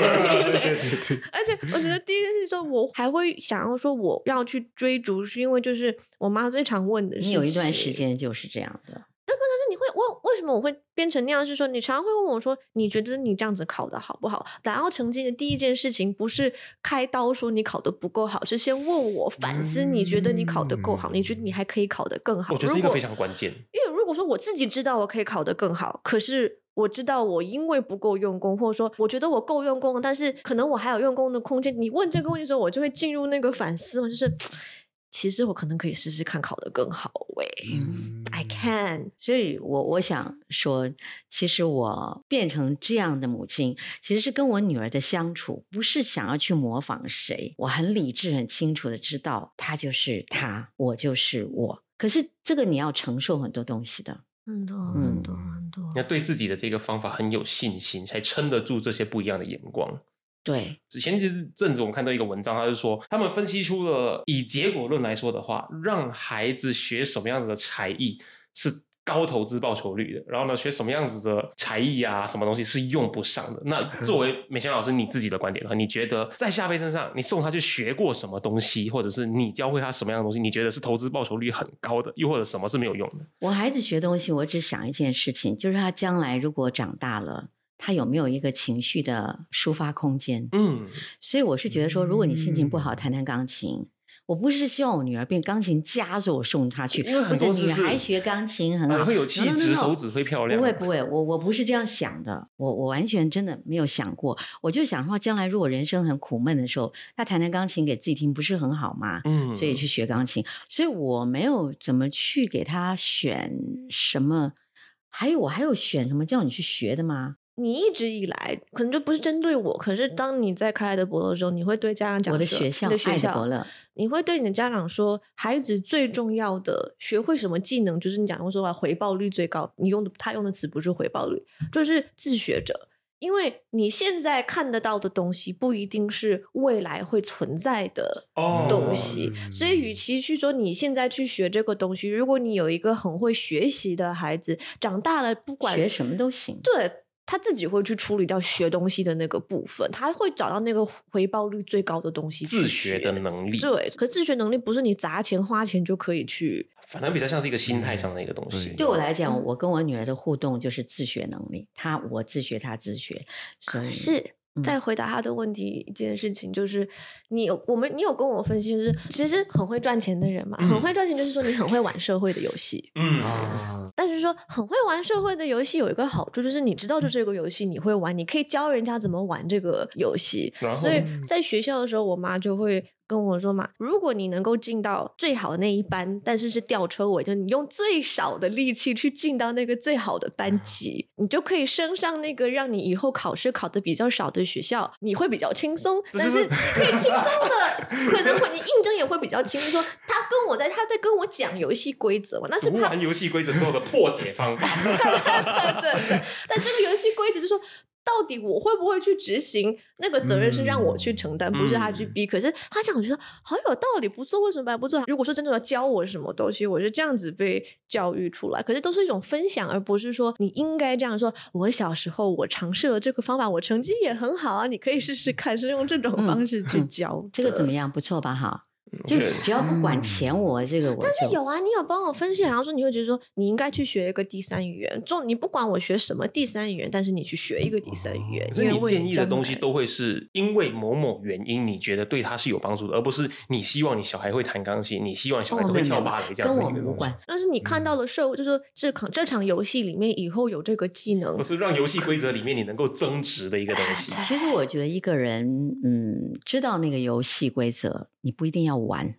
对对对。而且我觉得第一件事说，我还会想要说我要去追逐，是因为就是我妈最常问的是，你有一段时。间就是这样的，但是你会问为什么我会变成那样？是说你常常会问我说，你觉得你这样子考的好不好？拿到成绩的第一件事情不是开刀说你考的不够好，是先问我反思，你觉得你考的够好？你觉得你还可以考得更好？我觉得是一个非常关键。因为如果说我自己知道我可以考得更好，可是我知道我因为不够用功，或者说我觉得我够用功了，但是可能我还有用功的空间。你问这个问题的时候，我就会进入那个反思嘛，就是其实我可能可以试试看考得更好喂、嗯 i can。所以我我想说，其实我变成这样的母亲，其实是跟我女儿的相处，不是想要去模仿谁，我很理智、很清楚的知道，她就是她，我就是我。可是这个你要承受很多东西的，很多嗯很多很多你要对自己的这个方法很有信心，才撑得住这些不一样的眼光。对，前阵子我们看到一个文章，他是说他们分析出了以结果论来说的话，让孩子学什么样子的才艺是高投资报酬率的，然后呢，学什么样子的才艺啊，什么东西是用不上的。那 作为美香老师你自己的观点的话，你觉得在夏飞身上，你送他去学过什么东西，或者是你教会他什么样的东西，你觉得是投资报酬率很高的，又或者什么是没有用的？我孩子学东西，我只想一件事情，就是他将来如果长大了。他有没有一个情绪的抒发空间？嗯，所以我是觉得说，如果你心情不好，弹弹钢琴。我不是希望我女儿变钢琴家，所以我送她去，或者女孩学钢琴很好，啊会有气质，手指会漂亮。不会不会，我我不是这样想的，我我完全真的没有想过，我就想说，将来如果人生很苦闷的时候，她弹弹钢琴给自己听，不是很好吗？嗯所以去学钢琴，所以我没有怎么去给他选什么，还有我还有选什么叫你去学的吗？你一直以来可能就不是针对我，可是当你在开爱的伯乐的时候，你会对家长讲我的学校你的学校伯乐，你会对你的家长说，孩子最重要的学会什么技能，就是你讲过说话，回报率最高。你用的他用的词不是回报率，就是自学者。因为你现在看得到的东西，不一定是未来会存在的哦东西，嗯所以与其去说你现在去学这个东西，如果你有一个很会学习的孩子，长大了不管学什么都行。对他自己会去处理掉学东西的那个部分，他会找到那个回报率最高的东西自学的能力，对，可自学能力不是你砸钱花钱就可以去。反正比较像是一个心态上的一个东西。对我来讲，我跟我女儿的互动就是自学能力，她我自学，她自学，所以可是再回答他的问题，一件事情就是，你有我们你有跟我分析，就是其实很会赚钱的人嘛，很会赚钱就是说你很会玩社会的游戏，嗯，啊，但是说很会玩社会的游戏有一个好处，就是你知道就这个游戏你会玩，你可以教人家怎么玩这个游戏。所以在学校的时候，我妈就会跟我说嘛，如果你能够进到最好的那一班，但是是吊车尾，就你用最少的力气去进到那个最好的班级，你就可以升上那个让你以后考试考的比较少的学校，你会比较轻松，但是可以轻松的，可能会你应征也会比较轻松。他跟我在他在跟我讲游戏规则嘛，那是他读完游戏规则之后的破解方法。对对对，但这个游戏规则就说。到底我会不会去执行？那个责任是让我去承担，不是他去逼。可是他讲，我觉得好有道理，不做为什么不做？如果说真的要教我什么东西，我是这样子被教育出来。可是都是一种分享，而不是说你应该这样说。我小时候我尝试了这个方法，我成绩也很好啊，你可以试试看，是用这种方式去教、这个怎么？样？不错吧？哈，就对只要不管钱，我这个我但是有啊，你有帮我分析，然后说你会觉得说你应该去学一个第三语言，就你不管我学什么第三语言，但是你去学一个第三语言，所以你因为为建议的东西都会是因为某某原因，你觉得对他是有帮助的，而不是你希望你小孩会弹钢琴，你希望小孩子会跳芭蕾这样跟我子一个东西们无关。。但是你看到了社会，就是说这场这场游戏里面以后有这个技能不，是让游戏规则里面你能够增值的一个东西。其实我觉得一个人，嗯，知道那个游戏规则，你不一定要玩，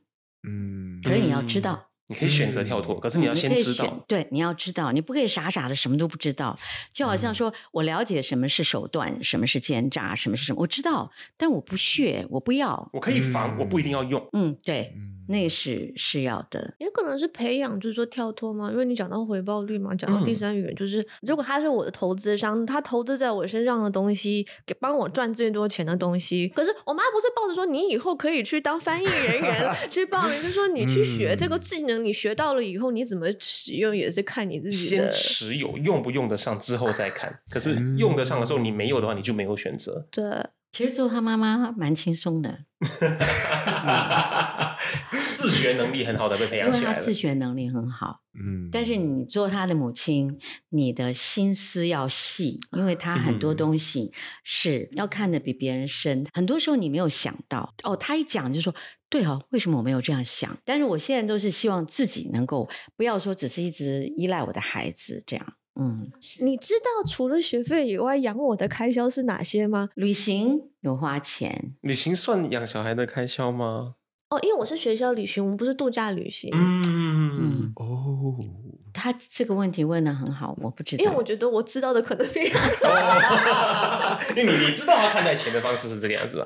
嗯可是你要知道。你可以选择跳脱，可是你要先知道。对，你要知道，你不可以傻傻的什么都不知道。就好像说我了解什么是手段，什么是奸诈，什么是什么，我知道，但我不屑，我不要。我可以防，嗯我不一定要用。嗯，对，嗯那是是要的。也可能是培养，就是说跳脱嘛。因为你讲到回报率嘛，讲到第嗯三语言，就是如果他是我的投资商，他投资在我身上的东西，给帮我赚最多钱的东西。可是我妈不是抱着说你以后可以去当翻译人员 去报名，就说你去学这个技能，你学到了以后你怎么使用也是看你自己先的。持有，用不用得上之后再看。可是用得上的时候，你没有的话，你就没有选择。对，其实做他妈妈蛮轻松的，自学能力很好的被培养起来了。自学能力很好。嗯但是你做他的母亲，你的心思要细，因为他很多嗯东西是要看得比别人深。很多时候你没有想到，哦，他一讲就说对哦，为什么我没有这样想？但是我现在都是希望自己能够不要说只是一直依赖我的孩子这样。嗯，你知道除了学费以外，养我的开销是哪些吗？旅行有花钱，旅行算养小孩的开销吗？哦，因为我是学校旅行，我们不是度假旅行。嗯，嗯，哦，他这个问题问的很好，我不知道，因为我觉得我知道的可能比 因为你你知道他看待钱的方式是这个样子吧？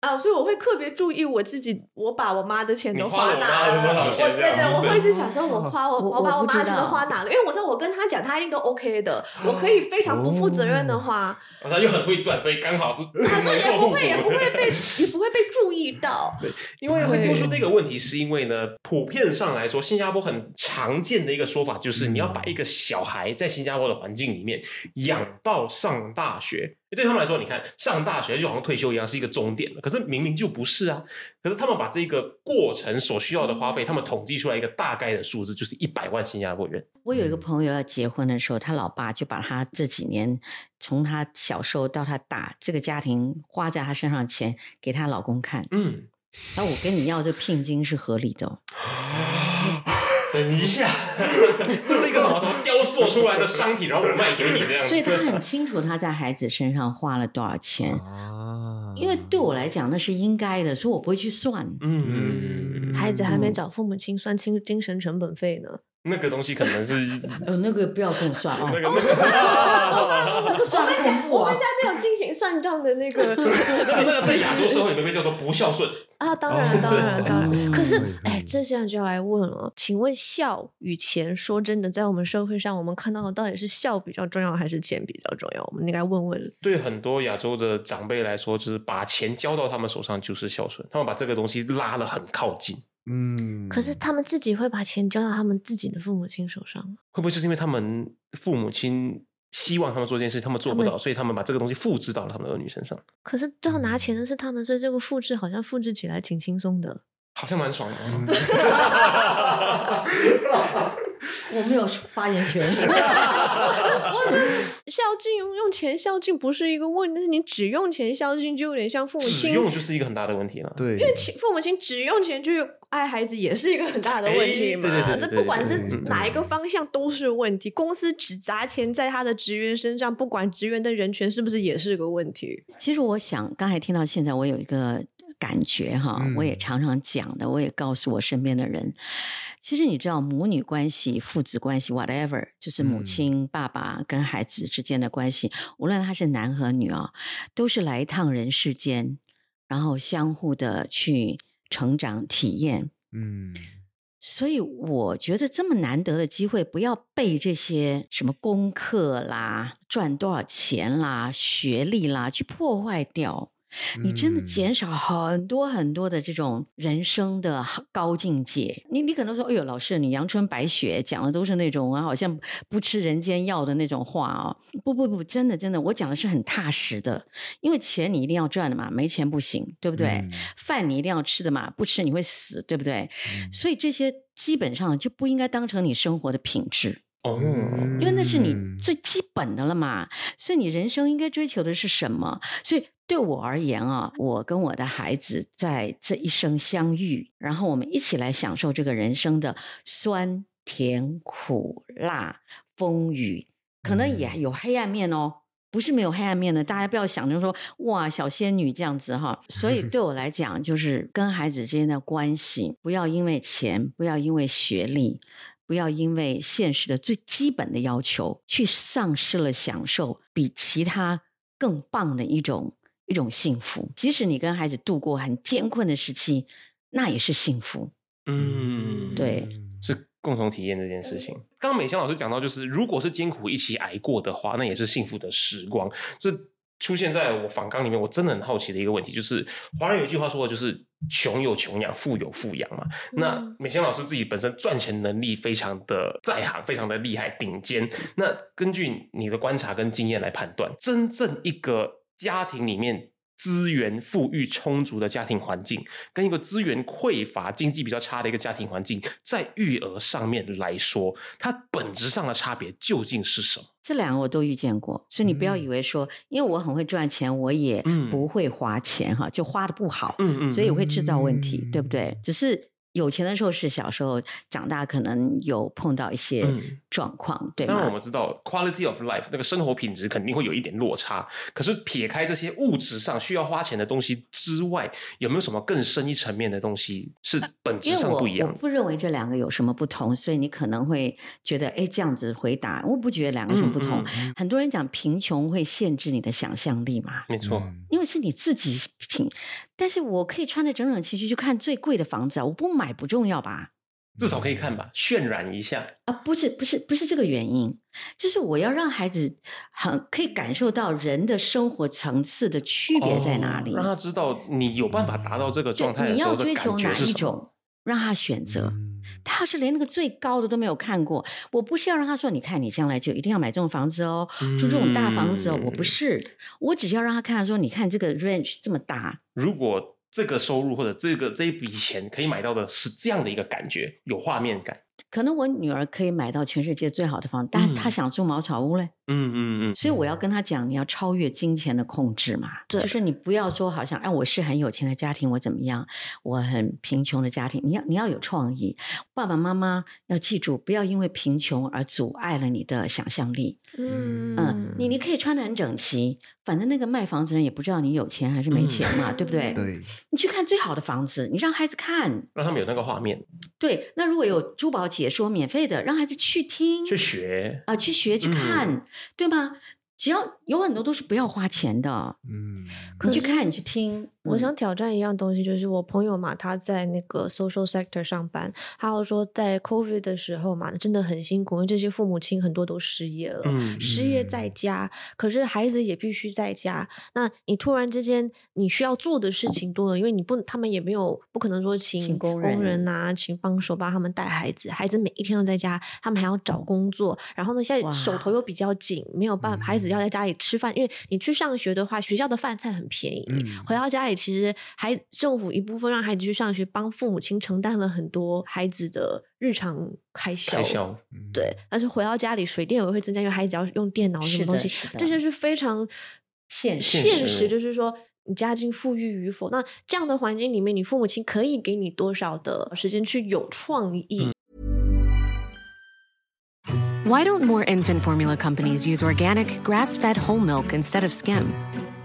啊，所以我会特别注意我自己，我把我妈的钱都花哪了。我对对，我会去想说，我花我我我把我妈的钱都花哪了，因为我知道我跟她讲，她应该都 OK 的，我可以非常不负责任的花，哦他又很会赚，所以刚好她说也不会也不会被 也不会被注意到。对因为会丢出这个问题，是因为呢，普遍上来说，新加坡很常见的一个说法就是，你要把一个小孩在新加坡的环境里面养到上大学。对他们来说，你看上大学就好像退休一样，是一个终点了。可是明明就不是啊！可是他们把这个过程所需要的花费，他们统计出来一个大概的数字，就是一百万新加坡元。我有一个朋友要结婚的时候，他老爸就把他这几年从他小时候到他大这个家庭花在他身上的钱给他老公看，嗯，然后我跟你要这聘金是合理的哦、等一下，这是一个什么什么雕塑出来的商品，然后我卖给你这样。所以他很清楚他在孩子身上花了多少钱。啊，因为对我来讲那是应该的，所以我不会去算。嗯，孩子还没找父母亲算清精神成本费呢。那个东西可能是 呃，那个不要跟我算啊，那个那那个 算很恐怖啊我们家！没有进行算账的那个个 那个在亚洲社会里面被叫做不孝顺。啊，当然，当然，当然。嗯可是嗯，哎，这现在就要来问了，请问孝与钱，说真的，在我们社会上，我们看到的到底是孝比较重要，还是钱比较重要？我们应该问问。对很多亚洲的长辈来说，就是把钱交到他们手上就是孝顺，他们把这个东西拉得很靠近。嗯，可是他们自己会把钱交到他们自己的父母亲手上吗？会不会就是因为他们父母亲希望他们做这件事，他们做不到，所以他们把这个东西复制到了他们的儿女身上，可是最后拿钱的是他们，所以这个复制好像复制起来挺轻松的。好像蛮爽的。我没有发言权。孝敬用用钱孝敬不是一个问题，但是你只用钱孝敬就有点像父母只亲用就是一个很大的问题了。对，因为亲父母亲只用钱去爱孩子，也是一个很大的问题嘛。哎对对对对对这不管是哪一个方向都是问题。公司只砸钱在他的职员身上，不管职员的人权是不是也是个问题。其实我想，刚才听到现在，我有一个感觉哈，我也嗯常常讲的，我也告诉我身边的人，其实你知道，母女关系、父子关系，whatever，就是母嗯亲、爸爸跟孩子之间的关系，无论他是男和女啊，都是来一趟人世间，然后相互的去成长、体验。嗯，所以我觉得这么难得的机会，不要被这些什么功课啦、赚多少钱啦、学历啦去破坏掉。你真的嗯减少很多很多的这种人生的高境界。你你可能说，哎呦，老师，你阳春白雪讲的都是那种啊，好像不吃人间药的那种话哦。不不不，真的真的，我讲的是很踏实的，因为钱你一定要赚的嘛，没钱不行，对不对？嗯饭你一定要吃的嘛，不吃你会死，对不对？所以这些基本上就不应该当成你生活的品质。哦，因为那是你嗯最基本的了嘛。所以你人生应该追求的是什么？所以对我而言啊，我跟我的孩子在这一生相遇，然后我们一起来享受这个人生的酸甜苦辣风雨，可能也有黑暗面哦。不是没有黑暗面的，大家不要想着说哇小仙女这样子哈。所以对我来讲，就是跟孩子之间的关系，不要因为钱，不要因为学历，不要因为现实的最基本的要求，去丧失了享受比其他更棒的一种一种幸福。即使你跟孩子度过很艰困的时期，那也是幸福。嗯，对是共同体验这件事情。刚刚美香老师讲到，就是如果是艰苦一起挨过的话，那也是幸福的时光。这出现在我访纲里面，我真的很好奇的一个问题，就是华人有一句话说的就是“穷有穷养，富有富养”嘛。那嗯美贤老师自己本身赚钱能力非常的在行，非常的厉害，顶尖。那根据你的观察跟经验来判断，真正一个家庭里面。资源富裕充足的家庭环境，跟一个资源匮乏、经济比较差的一个家庭环境，在育儿上面来说，它本质上的差别究竟是什么？这两个我都遇见过，所以你不要嗯以为说，因为我很会赚钱，我也嗯不会花钱哈，就花的不好，嗯嗯所以会制造问题，嗯对不对？只是有钱的时候是小时候，长大可能有碰到一些嗯状况，对当然，我？们知道 quality of life 那个生活品质肯定会有一点落差。可是撇开这些物质上需要花钱的东西之外，有没有什么更深一层面的东西是本质上不一样的？我不认为这两个有什么不同，所以你可能会觉得，哎，这样子回答，我不觉得两个什么不同。嗯很多人讲贫穷会限制你的想象力嘛，没错，嗯因为是你自己贫，但是我可以穿的整整齐齐去看最贵的房子啊，我不买不重要吧？至少可以看吧，渲染一下。啊，不是不是不是这个原因，就是我要让孩子很可以感受到人的生活层次的区别在哪里，哦让他知道你有办法达到这个状态的你要时候的感追求哪觉是什么。一种，让他选择。嗯他要是连那个最高的都没有看过，我不是要让他说，你看你将来就一定要买这种房子哦，住这种大房子哦，我不嗯是，我只要让他看到说，你看这个 range 这么大，如果这个收入或者这个这一笔钱可以买到的是这样的一个感觉，有画面感。可能我女儿可以买到全世界最好的房子，但是她嗯想住茅草屋嘞。嗯嗯嗯，所以我要跟他讲，你要超越金钱的控制嘛，对。就是你不要说好像哎，我是很有钱的家庭，我怎么样，我很贫穷的家庭，你要你要有创意，爸爸妈妈要记住，不要因为贫穷而阻碍了你的想象力。嗯嗯，你你可以穿的很整齐，反正那个卖房子的人也不知道你有钱还是没钱嘛，对不对？对，你去看最好的房子，你让孩子看，让他们有那个画面。对，那如果有珠宝解说免费的，让孩子去听，去学。啊，去学去看，对吗？只要有很多都是不要花钱的，嗯，你去看，你去听。嗯我想挑战一样东西，就是我朋友嘛，他在那个 social sector 上班，他有说在 COVID 的时候嘛，真的很辛苦，因为这些父母亲很多都失业了，嗯失业在家，可是孩子也必须在家。那你突然之间你需要做的事情多了，因为你不，他们也没有不可能说请请工工人啊，请帮手帮他们带孩子，孩子每一天都在家，他们还要找工作，然后呢，现在手头又比较紧，没有办法，孩子要在家里吃饭，因为你去上学的话，学校的饭菜很便宜，嗯回到家里其实还政府一部分让孩子去上学，帮父母亲承担了很多孩子的日常开销。开销，对，但是回到家里，水电也会增加，因为孩子要用电脑什么东西这些是非常现实现现实实，就是说。你家境富裕与否，那这样的环境里面，你父母亲可以给你多少的时间去有创意？Why don't more infant formula companies use organic, grass fed whole milk instead of skim?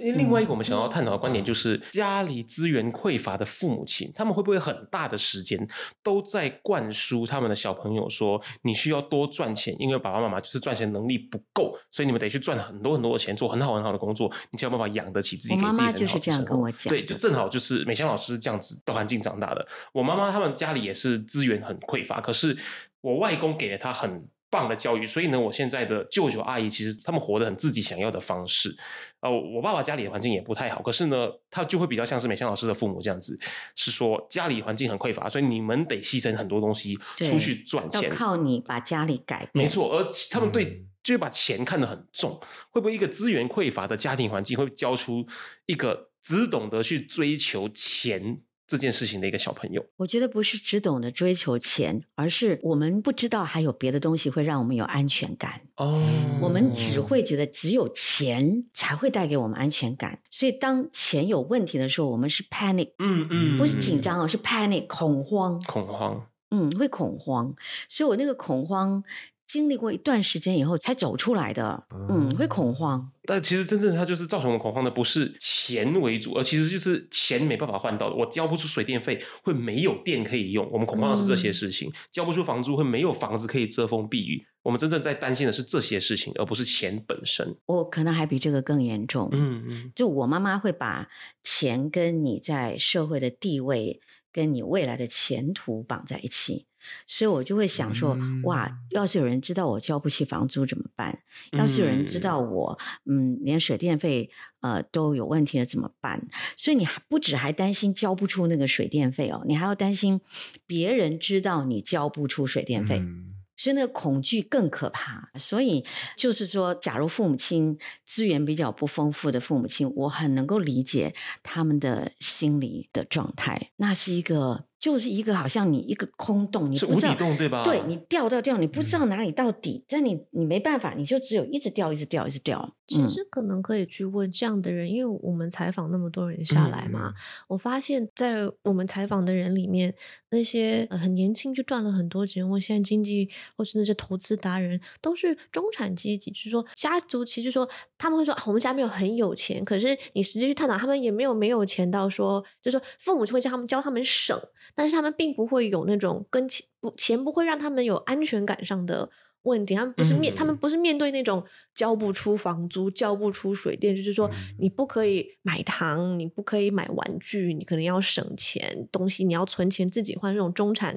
因为另外一个我们想要探讨的观点就是，家里资源匮乏的父母亲，他们会不会很大的时间都在灌输他们的小朋友说，你需要多赚钱，因为爸爸妈妈就是赚钱能力不够，所以你们得去赚很多很多的钱，做很好很好的工作，你才有办法养得起自己，我妈给自己很好妈就是这样跟我讲对，就正好就是美香老师这样子的环境长大的。我妈妈他们家里也是资源很匮乏，可是我外公给了他很棒的教育，所以呢，我现在的舅舅阿姨其实他们活得很自己想要的方式。呃，我爸爸家里的环境也不太好，可是呢，他就会比较像是美香老师的父母这样子，是说家里环境很匮乏，所以你们得牺牲很多东西出去赚要钱。靠你把家里改变。没错，而他们对就会把钱看得很重，会不会一个资源匮乏的家庭环境会教出一个只懂得去追求钱这件事情的一个小朋友？我觉得不是只懂得追求钱，而是我们不知道还有别的东西会让我们有安全感。哦我们只会觉得只有钱才会带给我们安全感，所以当钱有问题的时候，我们是 panic，嗯嗯，不是紧张哦，是 panic 恐慌，恐慌，嗯，会恐慌。所以我那个恐慌经历过一段时间以后才走出来的，嗯，会恐慌。但其实真正它就是造成我们恐慌的，不是钱为主，而其实就是钱没办法换到的。我交不出水电费，会没有电可以用。我们恐慌的是这些事情，交不出房租，会没有房子可以遮风避雨。我们真正在担心的是这些事情，而不是钱本身。我可能还比这个更严重。嗯嗯，就我妈妈会把钱跟你在社会的地位、跟你未来的前途绑在一起，所以我就会想说，哇，要是有人知道我交不起房租怎么办？要是有人知道我，嗯，连水电费呃都有问题了怎么办？所以你还不止还担心交不出那个水电费哦，你还要担心别人知道你交不出水电费。嗯所以那个恐惧更可怕。所以就是说，假如父母亲资源比较不丰富的父母亲，我很能够理解他们的心理的状态。那是一个，就是一个好像你一个空洞，你是不知道无底洞对吧？对你掉掉掉，你不知道哪里到底，但你你没办法，你就只有一直掉，一直掉，一直掉。其实可能可以去问这样的人，因为我们采访那么多人下来嘛，我发现在我们采访的人里面，那些呃很年轻就赚了很多钱，或现在经济或是那些投资达人，都是中产阶级，就是说家族其实说他们会说、啊、我们家没有很有钱，可是你实际去探讨，他们也没有没有钱到说，就是说父母就会叫他们教他们省，但是他们并不会有那种跟钱不钱不会让他们有安全感上的。问题，他们不是面，他们嗯不是面对那种交不出房租、交不出水电，就是说你不可以买糖，你不可以买玩具，你可能要省钱，东西你要存钱自己换。那种中产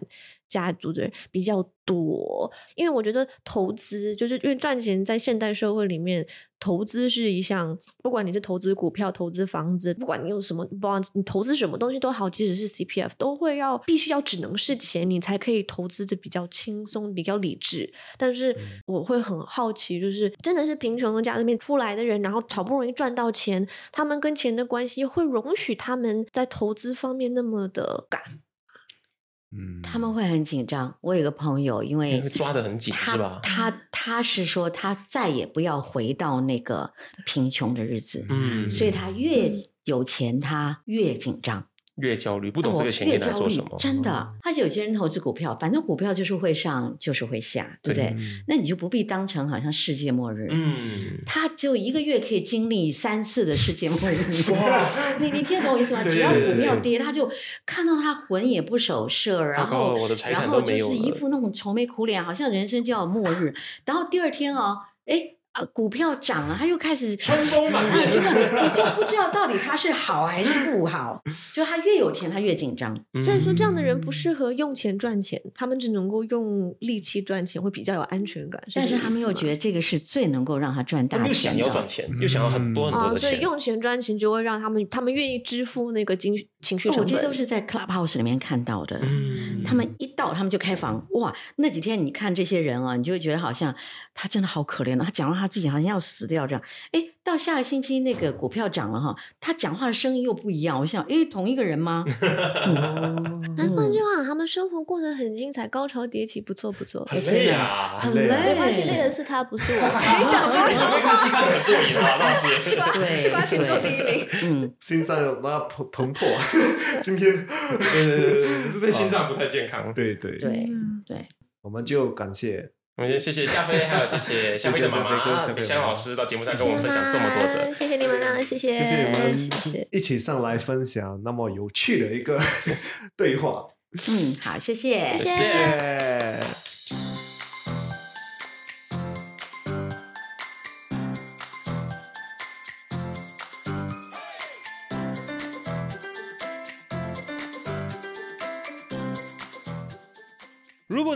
家族的人比较多，因为我觉得投资就是因为赚钱，在现代社会里面，投资是一项，不管你是投资股票、投资房子，不管你有什么，不管你投资什么东西都好，即使是 CPF，都会要必须要只能是钱，你才可以投资的比较轻松、比较理智。但是我会很好奇，就是真的是贫穷的家里面出来的人，然后好不容易赚到钱，他们跟钱的关系会容许他们在投资方面那么的敢。嗯他们会很紧张。我有个朋友，因为抓得很紧他是吧他他是说他再也不要回到那个贫穷的日子，嗯，所以他越有钱，他越紧张。越焦虑，不懂这个钱越焦虑拿来做什么，真的，而且有些人投资股票，反正股票就是会上，就是会下，对不对？那你就不必当成好像世界末日。嗯，他就一个月可以经历三次的世界末日，你你听得懂我意思吗？只要股票跌，他就看到他魂也不守舍，然后然后就是一副那种愁眉苦脸，好像人生就要末日。然后第二天哦，哎。啊，股票涨了，他又开始春风满面啊这个 你就不知道到底他是好还是不好。就他越有钱，他越紧张。嗯所以说，这样的人不适合用钱赚钱，他们只能够用力气赚钱，会比较有安全感。但是他们又觉得。这个是最能够让他赚大他们又想钱。要赚钱，又想要很多很多啊，的钱。所以用钱赚钱就会让他们，他们愿意支付那个情绪情绪哦成本。我这都是在 Clubhouse 里面看到的。嗯他们一到，他们就开房。哇，那几天你看这些人啊，你就会觉得好像他真的好可怜啊。他讲到他自己好像要死掉这样。哎，到下个星期那个股票涨了哈，他讲话的声音又不一样。我想，哎，同一个人吗？那换句话，他们生活过得很精彩，高潮迭起，不错不错。很累啊，很累啊累。没关系，累的是他，不是我。可以讲你会看戏看得很过瘾啊，那些。西瓜对西瓜群众第一名。嗯，心脏有那澎澎湃，今天，对对对对，是对心脏不太健康。对对，对对。我们就感谢 我们先谢谢夏飞，还有谢谢 夏飞的妈谢谢夏飞哥夏妈李香老师到节目上跟我们分享这么多的。谢谢你们呢，谢谢，谢谢你们谢谢。一起上来分享那么有趣的一个 对话，嗯，好，谢谢，谢谢谢谢。